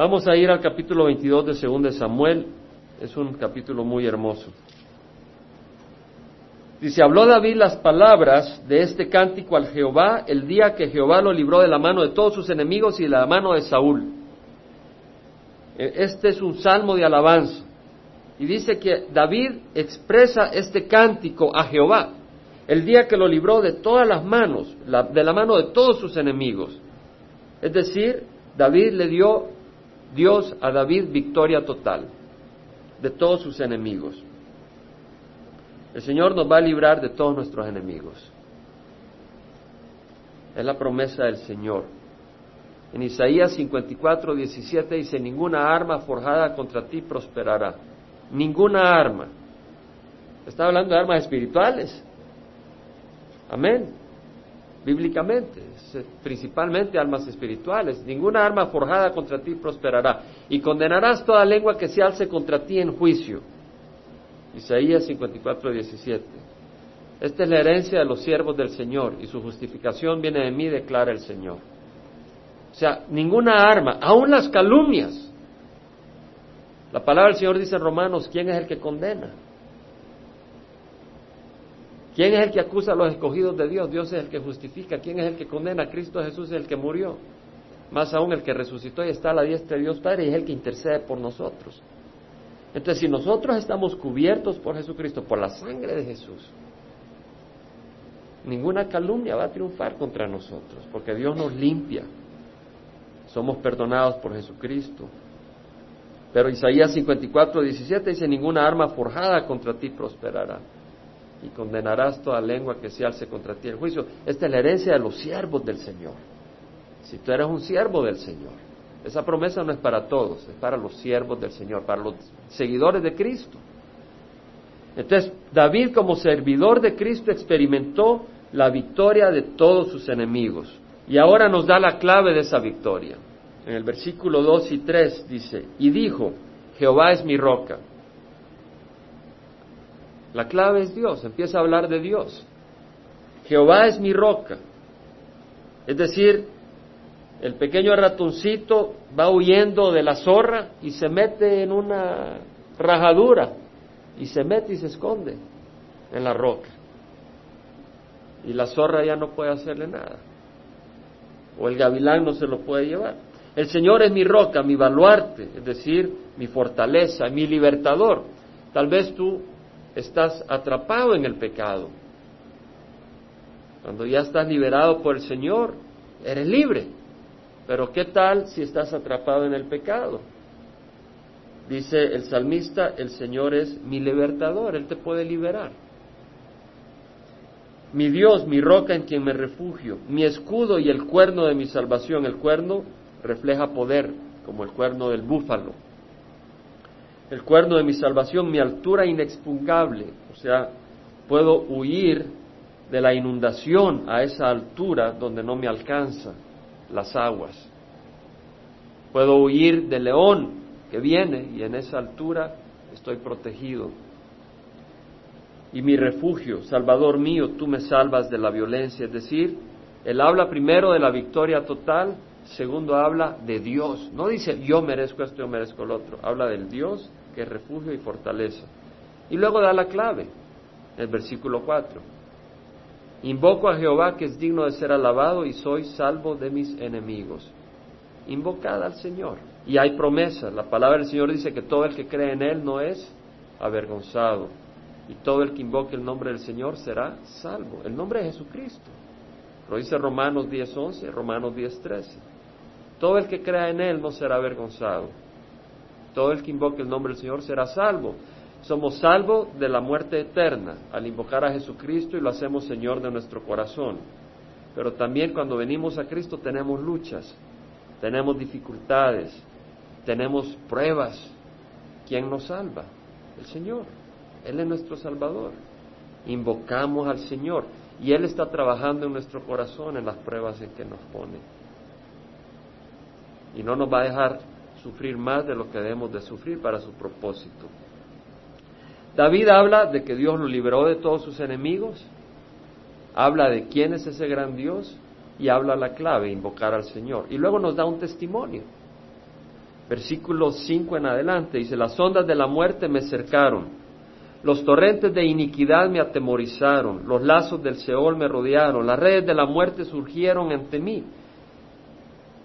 Vamos a ir al capítulo 22 de 2 de Samuel. Es un capítulo muy hermoso. Dice, habló David las palabras de este cántico al Jehová el día que Jehová lo libró de la mano de todos sus enemigos y de la mano de Saúl. E, este es un salmo de alabanza. Y dice que David expresa este cántico a Jehová el día que lo libró de todas las manos, de la mano de todos sus enemigos. Es decir, David le dio Dios a David victoria total de todos sus enemigos. El Señor nos va a librar de todos nuestros enemigos. Es la promesa del Señor. En Isaías 54, 17 dice, ninguna arma forjada contra ti prosperará. Ninguna arma. Está hablando de armas espirituales. Amén. Bíblicamente, principalmente armas espirituales. Ninguna arma forjada contra ti prosperará. Y condenarás toda lengua que se alce contra ti en juicio. Isaías 54, 17. Esta es la herencia de los siervos del Señor y su justificación viene de mí, declara el Señor. O sea, ninguna arma, aun las calumnias. La palabra del Señor dice en Romanos, ¿quién es el que condena? ¿Quién es el que acusa a los escogidos de Dios? Dios es el que justifica. ¿Quién es el que condena? Cristo Jesús es el que murió. Más aún el que resucitó y está a la diestra de Dios Padre y es el que intercede por nosotros. Entonces, si nosotros estamos cubiertos por Jesucristo, por la sangre de Jesús, ninguna calumnia va a triunfar contra nosotros, porque Dios nos limpia. Somos perdonados por Jesucristo. Pero Isaías 54, 17 dice, ninguna arma forjada contra ti prosperará. Y condenarás toda lengua que se alce contra ti el juicio. Esta es la herencia de los siervos del Señor. Si tú eres un siervo del Señor, esa promesa no es para todos, es para los siervos del Señor, para los seguidores de Cristo. Entonces, David como servidor de Cristo experimentó la victoria de todos sus enemigos. Y ahora nos da la clave de esa victoria. En el versículo 2 y 3 dice, y dijo, Jehová es mi roca. La clave es Dios, empieza a hablar de Dios. Jehová es mi roca. Es decir, el pequeño ratoncito va huyendo de la zorra y se mete en una rajadura y se mete y se esconde en la roca. Y la zorra ya no puede hacerle nada. O el gavilán no se lo puede llevar. El Señor es mi roca, mi baluarte, es decir, mi fortaleza, mi libertador. Tal vez tú estás atrapado en el pecado. Cuando ya estás liberado por el Señor, eres libre. Pero ¿qué tal si estás atrapado en el pecado? Dice el salmista, el Señor es mi libertador, Él te puede liberar. Mi Dios, mi roca en quien me refugio, mi escudo y el cuerno de mi salvación. El cuerno refleja poder, como el cuerno del búfalo. El cuerno de mi salvación, mi altura inexpugnable. O sea, puedo huir de la inundación a esa altura donde no me alcanza las aguas. Puedo huir del león que viene y en esa altura estoy protegido. Y mi refugio, Salvador mío, tú me salvas de la violencia. Es decir, él habla primero de la victoria total, segundo habla de Dios. No dice yo merezco esto, yo merezco el otro. Habla del Dios que es refugio y fortaleza. Y luego da la clave, el versículo 4. Invoco a Jehová que es digno de ser alabado y soy salvo de mis enemigos. Invocad al Señor. Y hay promesa. La palabra del Señor dice que todo el que cree en Él no es avergonzado. Y todo el que invoque el nombre del Señor será salvo. El nombre de Jesucristo. Lo dice Romanos 10.11, Romanos 10.13. Todo el que crea en Él no será avergonzado. Todo el que invoque el nombre del Señor será salvo. Somos salvos de la muerte eterna al invocar a Jesucristo y lo hacemos Señor de nuestro corazón. Pero también cuando venimos a Cristo tenemos luchas, tenemos dificultades, tenemos pruebas. ¿Quién nos salva? El Señor. Él es nuestro Salvador. Invocamos al Señor y Él está trabajando en nuestro corazón en las pruebas en que nos pone. Y no nos va a dejar sufrir más de lo que debemos de sufrir para su propósito. David habla de que Dios lo liberó de todos sus enemigos, habla de quién es ese gran Dios y habla la clave, invocar al Señor. Y luego nos da un testimonio. Versículo 5 en adelante dice, las ondas de la muerte me cercaron, los torrentes de iniquidad me atemorizaron, los lazos del Seol me rodearon, las redes de la muerte surgieron ante mí.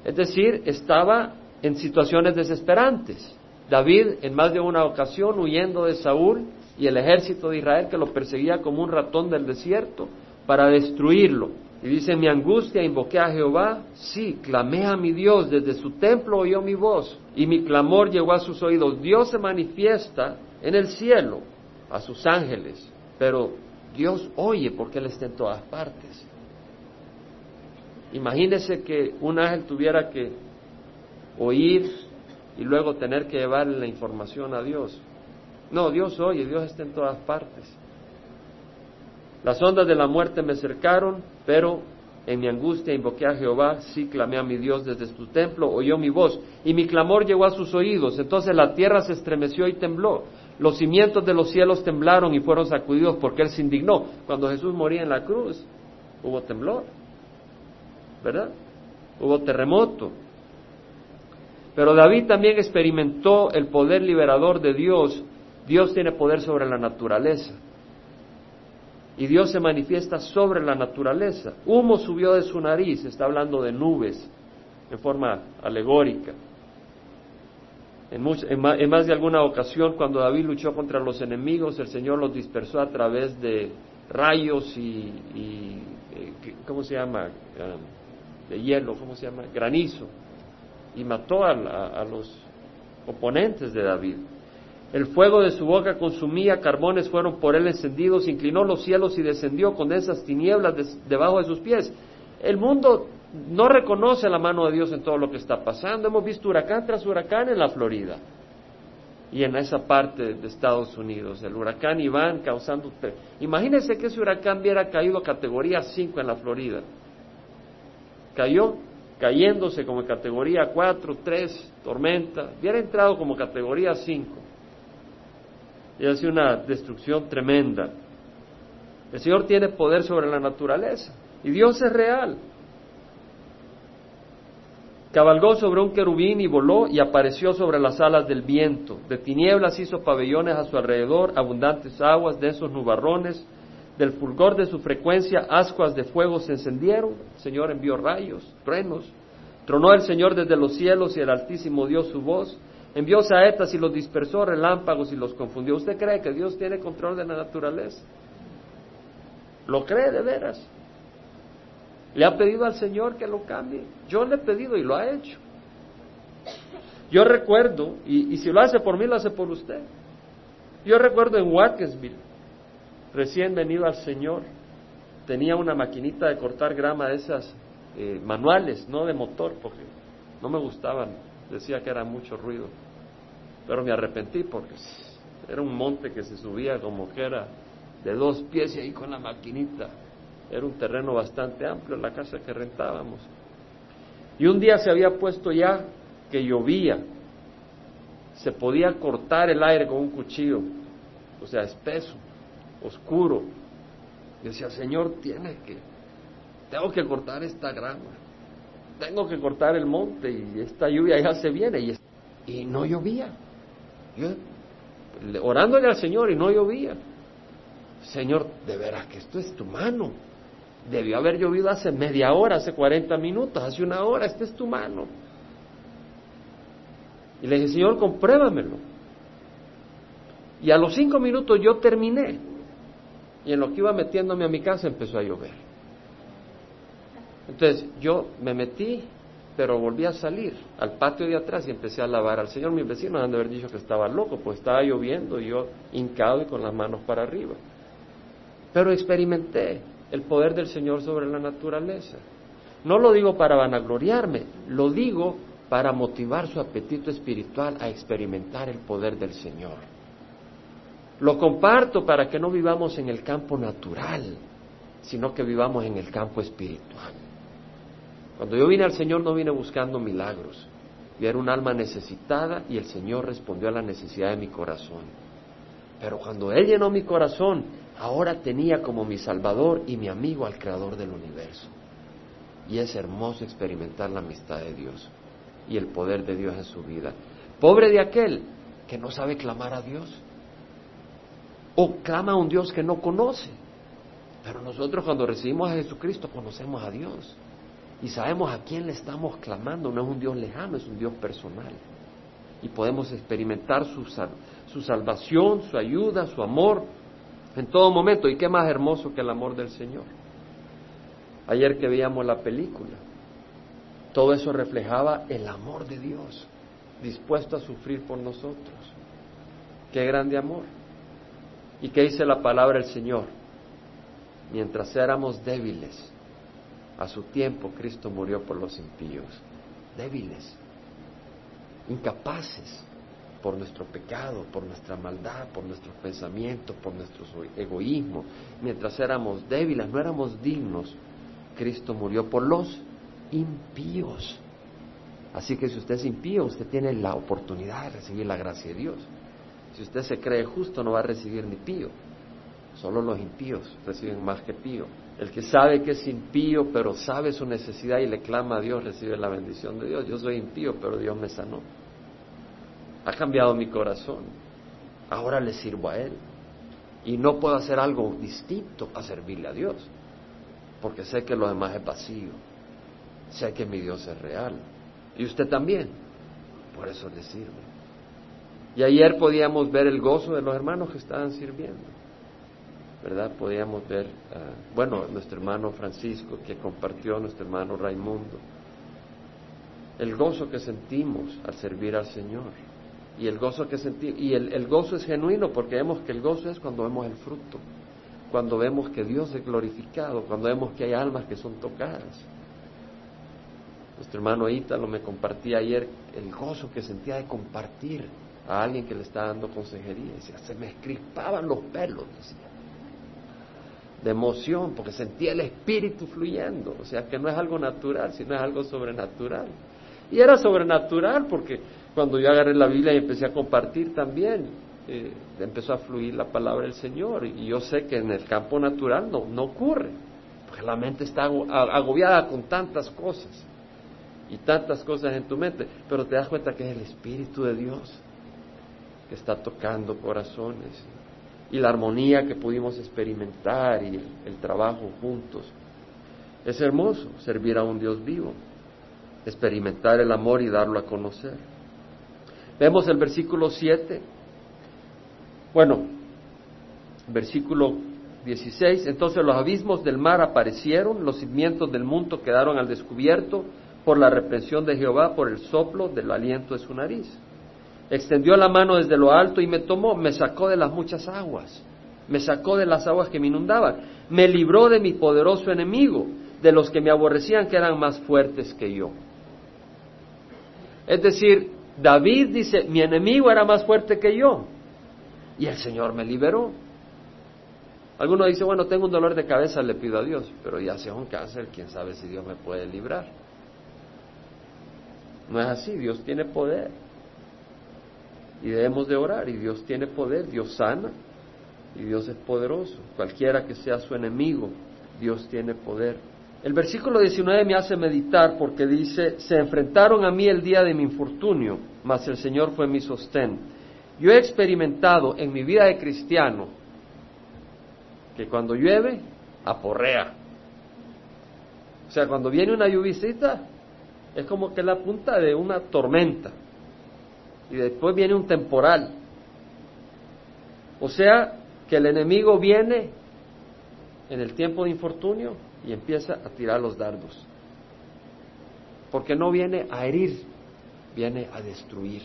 Es decir, estaba en situaciones desesperantes. David en más de una ocasión huyendo de Saúl y el ejército de Israel que lo perseguía como un ratón del desierto para destruirlo. Y dice, mi angustia invoqué a Jehová, sí, clamé a mi Dios, desde su templo oyó mi voz y mi clamor llegó a sus oídos. Dios se manifiesta en el cielo a sus ángeles, pero Dios oye porque Él está en todas partes. Imagínese que un ángel tuviera que oír y luego tener que llevarle la información a Dios. No, Dios oye, Dios está en todas partes. Las ondas de la muerte me cercaron, pero en mi angustia invoqué a Jehová, sí clamé a mi Dios desde su templo, oyó mi voz, y mi clamor llegó a sus oídos. Entonces la tierra se estremeció y tembló. Los cimientos de los cielos temblaron y fueron sacudidos porque Él se indignó. Cuando Jesús moría en la cruz, hubo temblor. ¿verdad? Hubo terremoto. Pero David también experimentó el poder liberador de Dios. Dios tiene poder sobre la naturaleza. Y Dios se manifiesta sobre la naturaleza. Humo subió de su nariz, está hablando de nubes, en forma alegórica. En, más, de alguna ocasión, cuando David luchó contra los enemigos, el Señor los dispersó a través de rayos y, eh, ¿cómo se llama? Ah, de hielo, ¿cómo se llama? Granizo, y mató a, los oponentes de David. El fuego de su boca consumía, carbones fueron por él encendidos, inclinó los cielos y descendió con esas tinieblas debajo de sus pies. El mundo no reconoce la mano de Dios en todo lo que está pasando. Hemos visto huracán tras huracán en la Florida y en esa parte de Estados Unidos. El huracán Iván causando... Imagínense que ese huracán hubiera caído a categoría 5 en la Florida cayó cayéndose como categoría 4, 3, tormenta, hubiera entrado como categoría 5. Y ha una destrucción tremenda. El Señor tiene poder sobre la naturaleza y Dios es real. Cabalgó sobre un querubín y voló y apareció sobre las alas del viento. De tinieblas hizo pabellones a su alrededor, abundantes aguas, densos nubarrones, del fulgor de su frecuencia, ascuas de fuego se encendieron, el Señor envió rayos, truenos, tronó el Señor desde los cielos y el Altísimo dio su voz, envió saetas y los dispersó, relámpagos y los confundió. ¿Usted cree que Dios tiene control de la naturaleza? ¿Lo cree de veras? ¿Le ha pedido al Señor que lo cambie? Yo le he pedido y lo ha hecho. Yo recuerdo, y, y si lo hace por mí, lo hace por usted. Yo recuerdo en Watkinsville, recién venido al Señor, tenía una maquinita de cortar grama de esas eh, manuales, no de motor, porque no me gustaban, decía que era mucho ruido. Pero me arrepentí porque era un monte que se subía como que era de dos pies y ahí con la maquinita. Era un terreno bastante amplio, la casa que rentábamos. Y un día se había puesto ya que llovía, se podía cortar el aire con un cuchillo, o sea, espeso oscuro. Decía, Señor, tiene que, tengo que cortar esta grama, tengo que cortar el monte y esta lluvia ya se viene. Y, y no llovía. Yo, orándole al Señor y no llovía. Señor, de veras que esto es tu mano. Debió haber llovido hace media hora, hace 40 minutos, hace una hora, esta es tu mano. Y le dije, Señor, compruébamelo. Y a los cinco minutos yo terminé. Y en lo que iba metiéndome a mi casa empezó a llover. Entonces yo me metí, pero volví a salir al patio de atrás y empecé a lavar al Señor. Mis vecinos han de haber dicho que estaba loco, pues estaba lloviendo y yo hincado y con las manos para arriba. Pero experimenté el poder del Señor sobre la naturaleza. No lo digo para vanagloriarme, lo digo para motivar su apetito espiritual a experimentar el poder del Señor. Lo comparto para que no vivamos en el campo natural, sino que vivamos en el campo espiritual. Cuando yo vine al Señor no vine buscando milagros. Yo era un alma necesitada y el Señor respondió a la necesidad de mi corazón. Pero cuando Él llenó mi corazón, ahora tenía como mi Salvador y mi amigo al Creador del universo. Y es hermoso experimentar la amistad de Dios y el poder de Dios en su vida. Pobre de aquel que no sabe clamar a Dios. O clama a un Dios que no conoce. Pero nosotros cuando recibimos a Jesucristo conocemos a Dios. Y sabemos a quién le estamos clamando. No es un Dios lejano, es un Dios personal. Y podemos experimentar su, su salvación, su ayuda, su amor en todo momento. ¿Y qué más hermoso que el amor del Señor? Ayer que veíamos la película, todo eso reflejaba el amor de Dios, dispuesto a sufrir por nosotros. Qué grande amor. ¿Y qué dice la palabra del Señor? Mientras éramos débiles, a su tiempo Cristo murió por los impíos. Débiles, incapaces por nuestro pecado, por nuestra maldad, por nuestros pensamientos, por nuestro egoísmo. Mientras éramos débiles, no éramos dignos, Cristo murió por los impíos. Así que si usted es impío, usted tiene la oportunidad de recibir la gracia de Dios. Si usted se cree justo, no va a recibir ni pío. Solo los impíos reciben más que pío. El que sabe que es impío, pero sabe su necesidad y le clama a Dios, recibe la bendición de Dios. Yo soy impío, pero Dios me sanó. Ha cambiado mi corazón. Ahora le sirvo a Él. Y no puedo hacer algo distinto a servirle a Dios. Porque sé que lo demás es vacío. Sé que mi Dios es real. Y usted también. Por eso le sirve. Y ayer podíamos ver el gozo de los hermanos que estaban sirviendo. ¿verdad? Podíamos ver, ah, bueno, nuestro hermano Francisco que compartió, nuestro hermano Raimundo, el gozo que sentimos al servir al Señor. Y el gozo que sentimos, y el, el gozo es genuino porque vemos que el gozo es cuando vemos el fruto, cuando vemos que Dios es glorificado, cuando vemos que hay almas que son tocadas. Nuestro hermano Ítalo me compartía ayer el gozo que sentía de compartir a alguien que le está dando consejería. Decía, se me escripaban los pelos, decía de emoción, porque sentía el espíritu fluyendo, o sea que no es algo natural, sino es algo sobrenatural. Y era sobrenatural porque cuando yo agarré la Biblia y empecé a compartir también, eh, empezó a fluir la palabra del Señor. Y yo sé que en el campo natural no, no ocurre, porque la mente está agobiada con tantas cosas y tantas cosas en tu mente, pero te das cuenta que es el Espíritu de Dios que está tocando corazones y la armonía que pudimos experimentar y el, trabajo juntos. Es hermoso servir a un Dios vivo, experimentar el amor y darlo a conocer. Vemos el versículo 7. Bueno, versículo 16. Entonces los abismos del mar aparecieron, los cimientos del mundo quedaron al descubierto por la reprensión de Jehová, por el soplo del aliento de su nariz extendió la mano desde lo alto y me tomó, me sacó de las muchas aguas, me sacó de las aguas que me inundaban, me libró de mi poderoso enemigo, de los que me aborrecían que eran más fuertes que yo. Es decir, David dice, mi enemigo era más fuerte que yo y el Señor me liberó. Alguno dice, bueno, tengo un dolor de cabeza, le pido a Dios, pero ya sea un cáncer, quién sabe si Dios me puede librar. No es así, Dios tiene poder y debemos de orar y Dios tiene poder, Dios sana y Dios es poderoso. Cualquiera que sea su enemigo, Dios tiene poder. El versículo 19 me hace meditar porque dice, se enfrentaron a mí el día de mi infortunio, mas el Señor fue mi sostén. Yo he experimentado en mi vida de cristiano que cuando llueve, aporrea. O sea, cuando viene una lluvicita, es como que la punta de una tormenta y después viene un temporal. O sea, que el enemigo viene en el tiempo de infortunio y empieza a tirar los dardos. Porque no viene a herir, viene a destruir.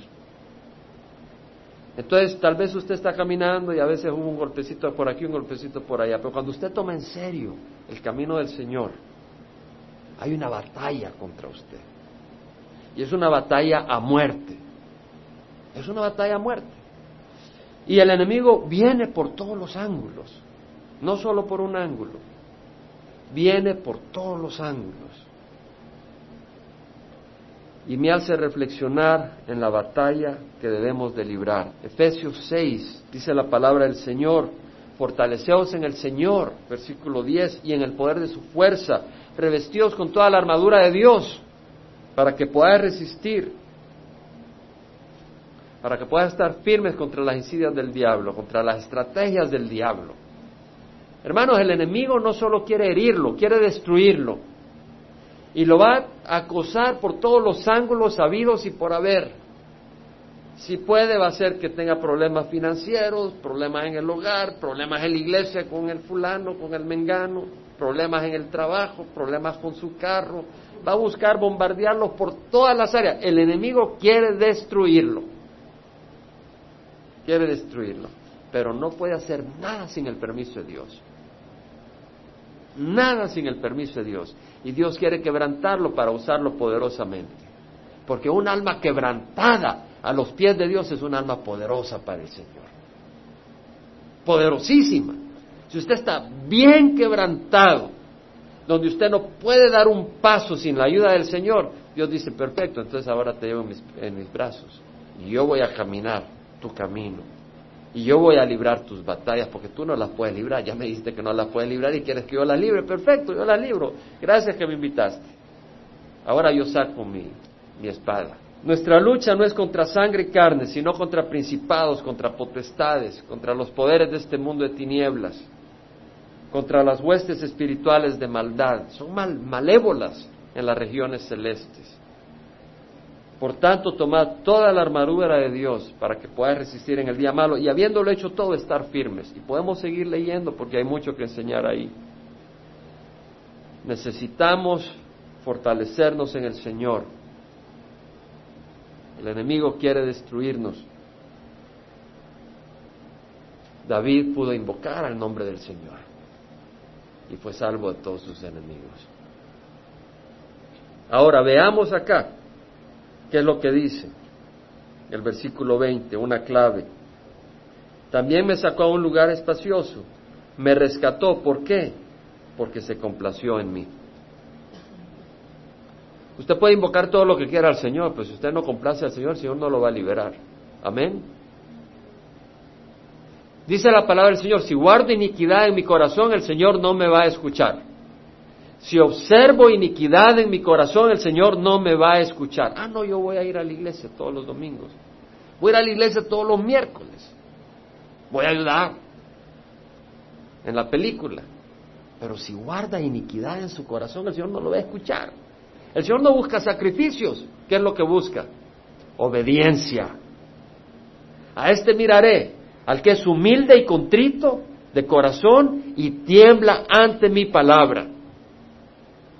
Entonces, tal vez usted está caminando y a veces hubo un golpecito por aquí, un golpecito por allá, pero cuando usted toma en serio el camino del Señor, hay una batalla contra usted. Y es una batalla a muerte. Es una batalla a muerte. Y el enemigo viene por todos los ángulos, no solo por un ángulo, viene por todos los ángulos. Y me hace reflexionar en la batalla que debemos de librar. Efesios 6 dice la palabra del Señor, fortaleceos en el Señor, versículo 10, y en el poder de su fuerza, revestidos con toda la armadura de Dios, para que podáis resistir para que puedas estar firmes contra las insidias del diablo, contra las estrategias del diablo. Hermanos, el enemigo no solo quiere herirlo, quiere destruirlo. Y lo va a acosar por todos los ángulos habidos y por haber. Si puede, va a ser que tenga problemas financieros, problemas en el hogar, problemas en la iglesia con el fulano, con el mengano, problemas en el trabajo, problemas con su carro. Va a buscar bombardearlos por todas las áreas. El enemigo quiere destruirlo. Quiere destruirlo. Pero no puede hacer nada sin el permiso de Dios. Nada sin el permiso de Dios. Y Dios quiere quebrantarlo para usarlo poderosamente. Porque un alma quebrantada a los pies de Dios es un alma poderosa para el Señor. Poderosísima. Si usted está bien quebrantado, donde usted no puede dar un paso sin la ayuda del Señor, Dios dice, perfecto, entonces ahora te llevo en mis, en mis brazos y yo voy a caminar tu camino y yo voy a librar tus batallas porque tú no las puedes librar, ya me dijiste que no las puedes librar y quieres que yo las libre, perfecto, yo las libro, gracias que me invitaste. Ahora yo saco mi, mi espada. Nuestra lucha no es contra sangre y carne, sino contra principados, contra potestades, contra los poderes de este mundo de tinieblas, contra las huestes espirituales de maldad. Son mal, malévolas en las regiones celestes. Por tanto, tomad toda la armadura de Dios para que podáis resistir en el día malo y habiéndolo hecho todo, estar firmes. Y podemos seguir leyendo porque hay mucho que enseñar ahí. Necesitamos fortalecernos en el Señor el enemigo quiere destruirnos. David pudo invocar al nombre del Señor y fue salvo de todos sus enemigos. Ahora veamos acá qué es lo que dice el versículo 20, una clave. También me sacó a un lugar espacioso, me rescató. ¿Por qué? Porque se complació en mí. Usted puede invocar todo lo que quiera al Señor, pero si usted no complace al Señor, el Señor no lo va a liberar. Amén. Dice la palabra del Señor, si guardo iniquidad en mi corazón, el Señor no me va a escuchar. Si observo iniquidad en mi corazón, el Señor no me va a escuchar. Ah, no, yo voy a ir a la iglesia todos los domingos. Voy a ir a la iglesia todos los miércoles. Voy a ayudar en la película. Pero si guarda iniquidad en su corazón, el Señor no lo va a escuchar. El Señor no busca sacrificios. ¿Qué es lo que busca? Obediencia. A este miraré, al que es humilde y contrito de corazón y tiembla ante mi palabra.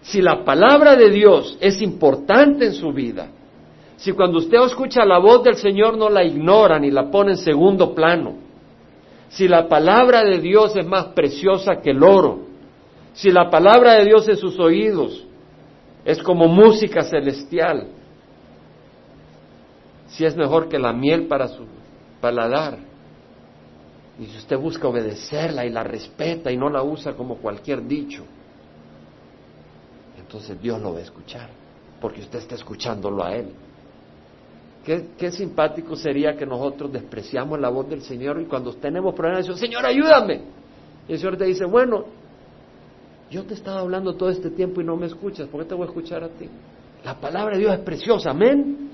Si la palabra de Dios es importante en su vida, si cuando usted escucha la voz del Señor no la ignora ni la pone en segundo plano, si la palabra de Dios es más preciosa que el oro, si la palabra de Dios en sus oídos es como música celestial. Si es mejor que la miel para su paladar. Y si usted busca obedecerla y la respeta y no la usa como cualquier dicho, entonces Dios lo va a escuchar, porque usted está escuchándolo a Él. Qué, qué, simpático sería que nosotros despreciamos la voz del Señor y cuando tenemos problemas decimos, Señor, ayúdame. Y el Señor te dice, bueno, yo te estaba hablando todo este tiempo y no me escuchas, ¿por qué te voy a escuchar a ti? La palabra de Dios es preciosa, amén.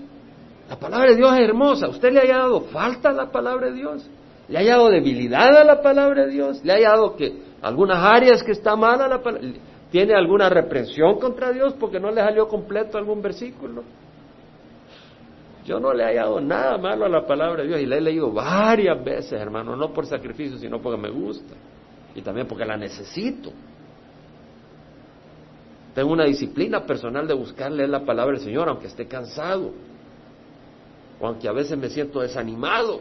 La palabra de Dios es hermosa. ¿Usted le ha dado falta a la palabra de Dios? ¿Le ha dado debilidad a la palabra de Dios? ¿Le ha dado que algunas áreas que está mal a la palabra? ¿Tiene alguna reprensión contra Dios porque no le salió completo algún versículo? Yo no le he hallado nada malo a la palabra de Dios y la he leído varias veces, hermano, no por sacrificio, sino porque me gusta y también porque la necesito. Tengo una disciplina personal de buscar leer la palabra del Señor, aunque esté cansado, o aunque a veces me siento desanimado.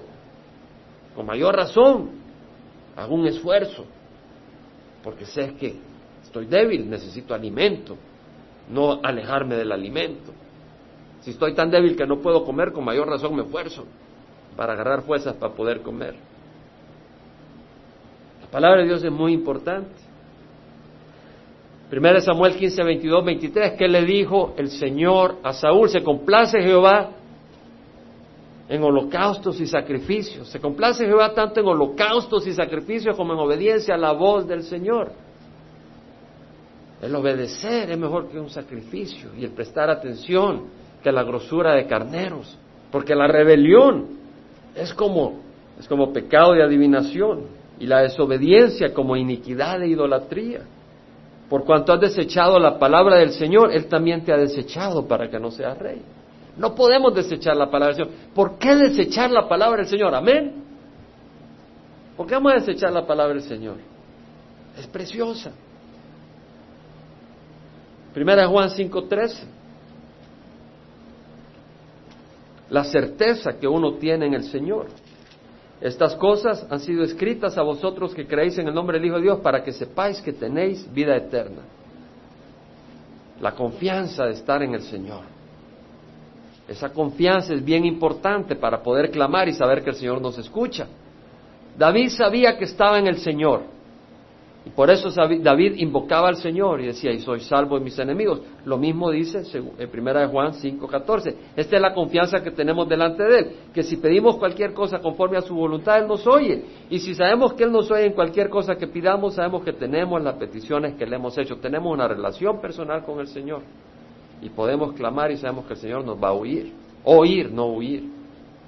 Con mayor razón, hago un esfuerzo, porque sé que estoy débil, necesito alimento, no alejarme del alimento. Si estoy tan débil que no puedo comer, con mayor razón me esfuerzo para agarrar fuerzas para poder comer. La palabra de Dios es muy importante. Primero Samuel 15, 22, 23, que le dijo el Señor a Saúl, se complace Jehová en holocaustos y sacrificios. Se complace Jehová tanto en holocaustos y sacrificios como en obediencia a la voz del Señor. El obedecer es mejor que un sacrificio y el prestar atención que la grosura de carneros, porque la rebelión Es como, es como pecado de adivinación y la desobediencia como iniquidad e idolatría. Por cuanto has desechado la palabra del Señor, Él también te ha desechado para que no seas rey. No podemos desechar la palabra del Señor. ¿Por qué desechar la palabra del Señor? Amén. ¿Por qué vamos a desechar la palabra del Señor? Es preciosa. Primera Juan 5:13. La certeza que uno tiene en el Señor. Estas cosas han sido escritas a vosotros que creéis en el nombre del Hijo de Dios para que sepáis que tenéis vida eterna. La confianza de estar en el Señor. Esa confianza es bien importante para poder clamar y saber que el Señor nos escucha. David sabía que estaba en el Señor. Y por eso David invocaba al Señor y decía, y soy salvo de mis enemigos. Lo mismo dice en primera de Juan 5:14. Esta es la confianza que tenemos delante de Él, que si pedimos cualquier cosa conforme a su voluntad, Él nos oye. Y si sabemos que Él nos oye en cualquier cosa que pidamos, sabemos que tenemos las peticiones que le hemos hecho. Tenemos una relación personal con el Señor. Y podemos clamar y sabemos que el Señor nos va a oír. Oír, no huir.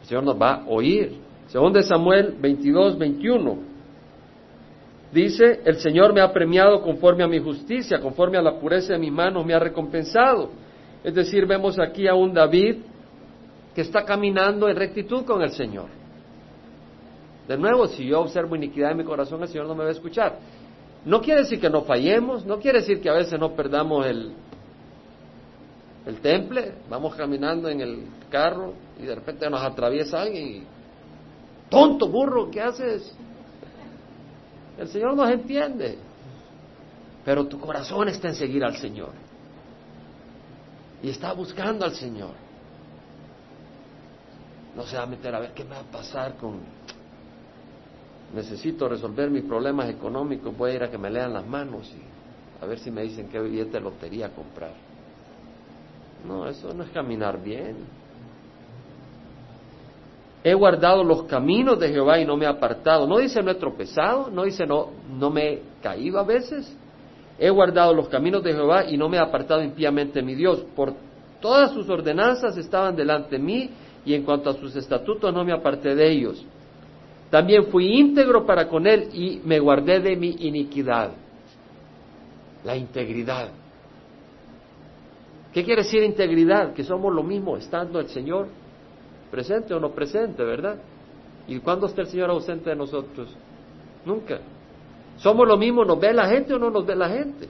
El Señor nos va a oír. Según de Samuel 22, 21. Dice, el Señor me ha premiado conforme a mi justicia, conforme a la pureza de mis manos me ha recompensado. Es decir, vemos aquí a un David que está caminando en rectitud con el Señor. De nuevo, si yo observo iniquidad en mi corazón, el Señor no me va a escuchar. No quiere decir que no fallemos, no quiere decir que a veces no perdamos el, el temple, vamos caminando en el carro y de repente nos atraviesa alguien y, tonto burro, ¿qué haces? El Señor nos entiende. Pero tu corazón está en seguir al Señor. Y está buscando al Señor. No se va a meter a ver qué me va a pasar con... Necesito resolver mis problemas económicos, voy a ir a que me lean las manos y a ver si me dicen qué billete de lotería comprar. No, eso no es caminar bien. He guardado los caminos de Jehová y no me he apartado. No dice no he tropezado, no dice no, no me he caído a veces. He guardado los caminos de Jehová y no me he apartado impíamente mi Dios. Por todas sus ordenanzas estaban delante de mí y en cuanto a sus estatutos no me aparté de ellos. También fui íntegro para con él y me guardé de mi iniquidad. La integridad. ¿Qué quiere decir integridad? Que somos lo mismo estando el Señor presente o no presente, ¿verdad? ¿Y cuándo está el Señor ausente de nosotros? Nunca. Somos lo mismo, ¿nos ve la gente o no nos ve la gente?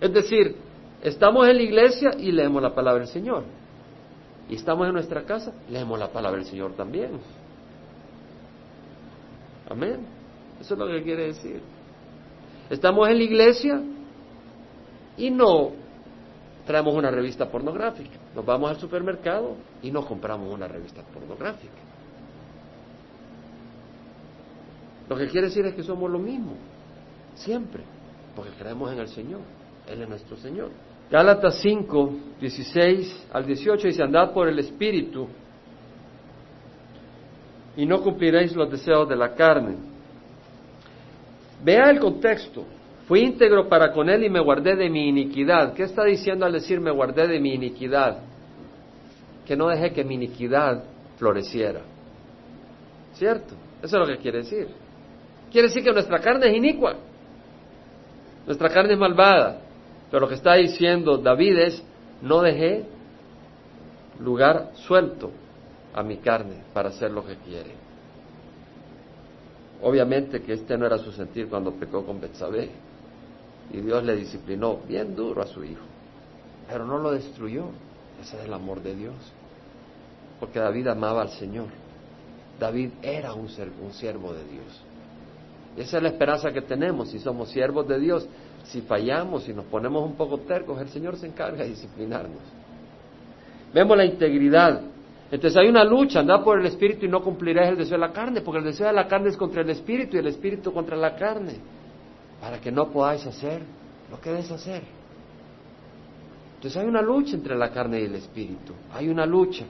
Es decir, estamos en la iglesia y leemos la palabra del Señor. Y estamos en nuestra casa, leemos la palabra del Señor también. Amén. Eso es lo que quiere decir. Estamos en la iglesia y no traemos una revista pornográfica. Nos vamos al supermercado y nos compramos una revista pornográfica. Lo que quiere decir es que somos lo mismo, siempre, porque creemos en el Señor. Él es nuestro Señor. Gálatas 5, 16 al 18 dice, andad por el Espíritu y no cumpliréis los deseos de la carne. Vea el contexto. Fui íntegro para con él y me guardé de mi iniquidad. ¿Qué está diciendo al decir me guardé de mi iniquidad? Que no dejé que mi iniquidad floreciera. ¿Cierto? Eso es lo que quiere decir. Quiere decir que nuestra carne es inicua. Nuestra carne es malvada. Pero lo que está diciendo David es, no dejé lugar suelto a mi carne para hacer lo que quiere. Obviamente que este no era su sentir cuando pecó con Betsabé y Dios le disciplinó bien duro a su hijo, pero no lo destruyó. Ese es el amor de Dios, porque David amaba al Señor. David era un, un siervo de Dios. Y esa es la esperanza que tenemos si somos siervos de Dios. Si fallamos, si nos ponemos un poco tercos, el Señor se encarga de disciplinarnos. Vemos la integridad. Entonces hay una lucha, anda por el Espíritu y no cumplirás el deseo de la carne, porque el deseo de la carne es contra el Espíritu y el Espíritu contra la carne para que no podáis hacer lo que debes hacer. Entonces hay una lucha entre la carne y el espíritu, hay una lucha.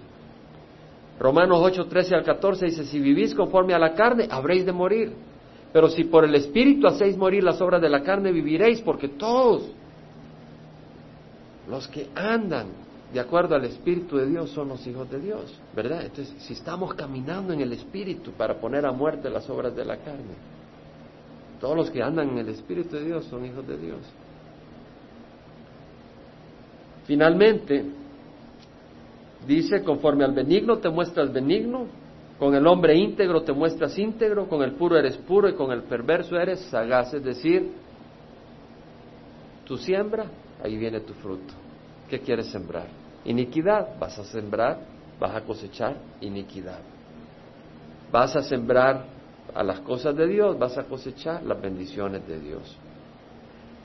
Romanos 8, 13 al 14 dice, si vivís conforme a la carne, habréis de morir. Pero si por el espíritu hacéis morir las obras de la carne, viviréis, porque todos los que andan de acuerdo al Espíritu de Dios son los hijos de Dios, ¿verdad? Entonces, si estamos caminando en el Espíritu para poner a muerte las obras de la carne, todos los que andan en el Espíritu de Dios son hijos de Dios. Finalmente, dice, conforme al benigno te muestras benigno, con el hombre íntegro te muestras íntegro, con el puro eres puro y con el perverso eres sagaz. Es decir, tu siembra, ahí viene tu fruto. ¿Qué quieres sembrar? Iniquidad, vas a sembrar, vas a cosechar iniquidad. Vas a sembrar a las cosas de Dios, vas a cosechar las bendiciones de Dios.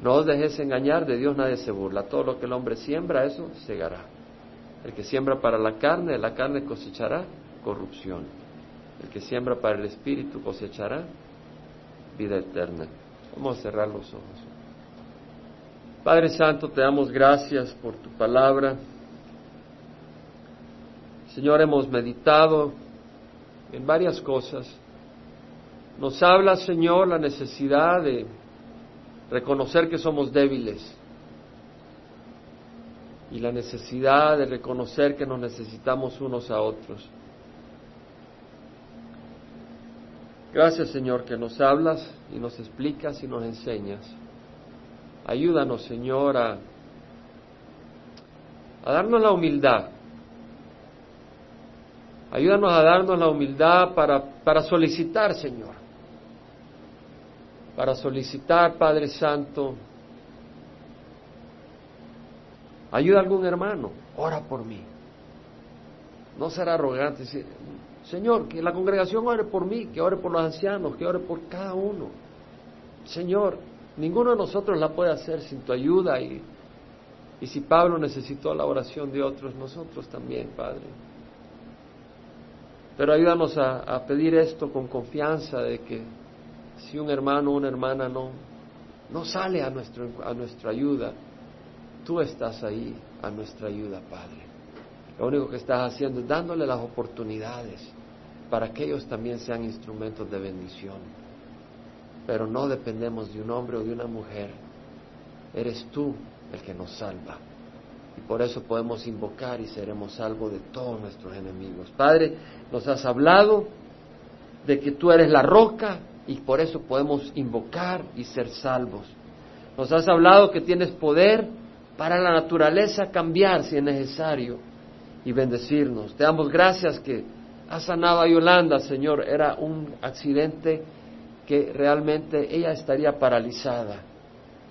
No os dejes engañar, de Dios nadie se burla. Todo lo que el hombre siembra, eso segará. El que siembra para la carne, la carne cosechará corrupción. El que siembra para el espíritu cosechará vida eterna. Vamos a cerrar los ojos. Padre Santo, te damos gracias por tu palabra. Señor, hemos meditado en varias cosas. Nos habla, Señor, la necesidad de reconocer que somos débiles y la necesidad de reconocer que nos necesitamos unos a otros. Gracias, Señor, que nos hablas y nos explicas y nos enseñas. Ayúdanos, Señor, a, darnos la humildad. Ayúdanos a darnos la humildad para, para solicitar, Señor. Para solicitar, Padre Santo. Ayuda a algún hermano, ora por mí. No será arrogante decir, Señor, que la congregación ore por mí, que ore por los ancianos, que ore por cada uno. Señor, Ninguno de nosotros la puede hacer sin tu ayuda y, y si Pablo necesitó la oración de otros, nosotros también, Padre. Pero ayúdanos a, pedir esto con confianza de que si un hermano o una hermana no, no sale a, nuestro, a nuestra ayuda, tú estás ahí a nuestra ayuda, Padre. Lo único que estás haciendo es dándole las oportunidades para que ellos también sean instrumentos de bendición pero no dependemos de un hombre o de una mujer. Eres tú el que nos salva. Y por eso podemos invocar y seremos salvos de todos nuestros enemigos. Padre, nos has hablado de que tú eres la roca y por eso podemos invocar y ser salvos. Nos has hablado que tienes poder para la naturaleza cambiar si es necesario y bendecirnos. Te damos gracias que has sanado a Yolanda, Señor. Era un accidente que realmente ella estaría paralizada.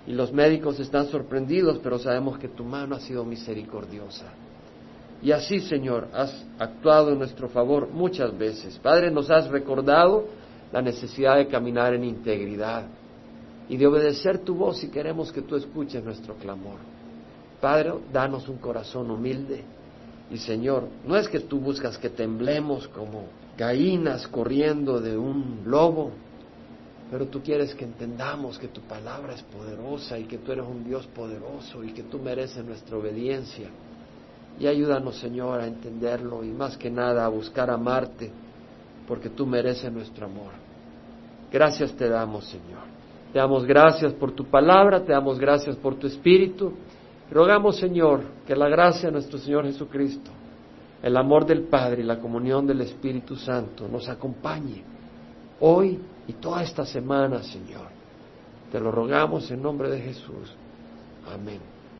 Y los médicos están sorprendidos, pero sabemos que tu mano ha sido misericordiosa. Y así, Señor, has actuado en nuestro favor muchas veces. Padre, nos has recordado la necesidad de caminar en integridad y de obedecer tu voz si queremos que tú escuches nuestro clamor. Padre, danos un corazón humilde. Y Señor, no es que tú buscas que temblemos como gallinas corriendo de un lobo, pero tú quieres que entendamos que tu palabra es poderosa y que tú eres un Dios poderoso y que tú mereces nuestra obediencia. Y ayúdanos, Señor, a entenderlo y más que nada a buscar amarte, porque tú mereces nuestro amor. Gracias te damos, Señor. Te damos gracias por tu palabra, te damos gracias por tu espíritu. Rogamos, Señor, que la gracia de nuestro Señor Jesucristo, el amor del Padre y la comunión del Espíritu Santo nos acompañe hoy y toda esta semana, Señor. Te lo rogamos en nombre de Jesús. Amén.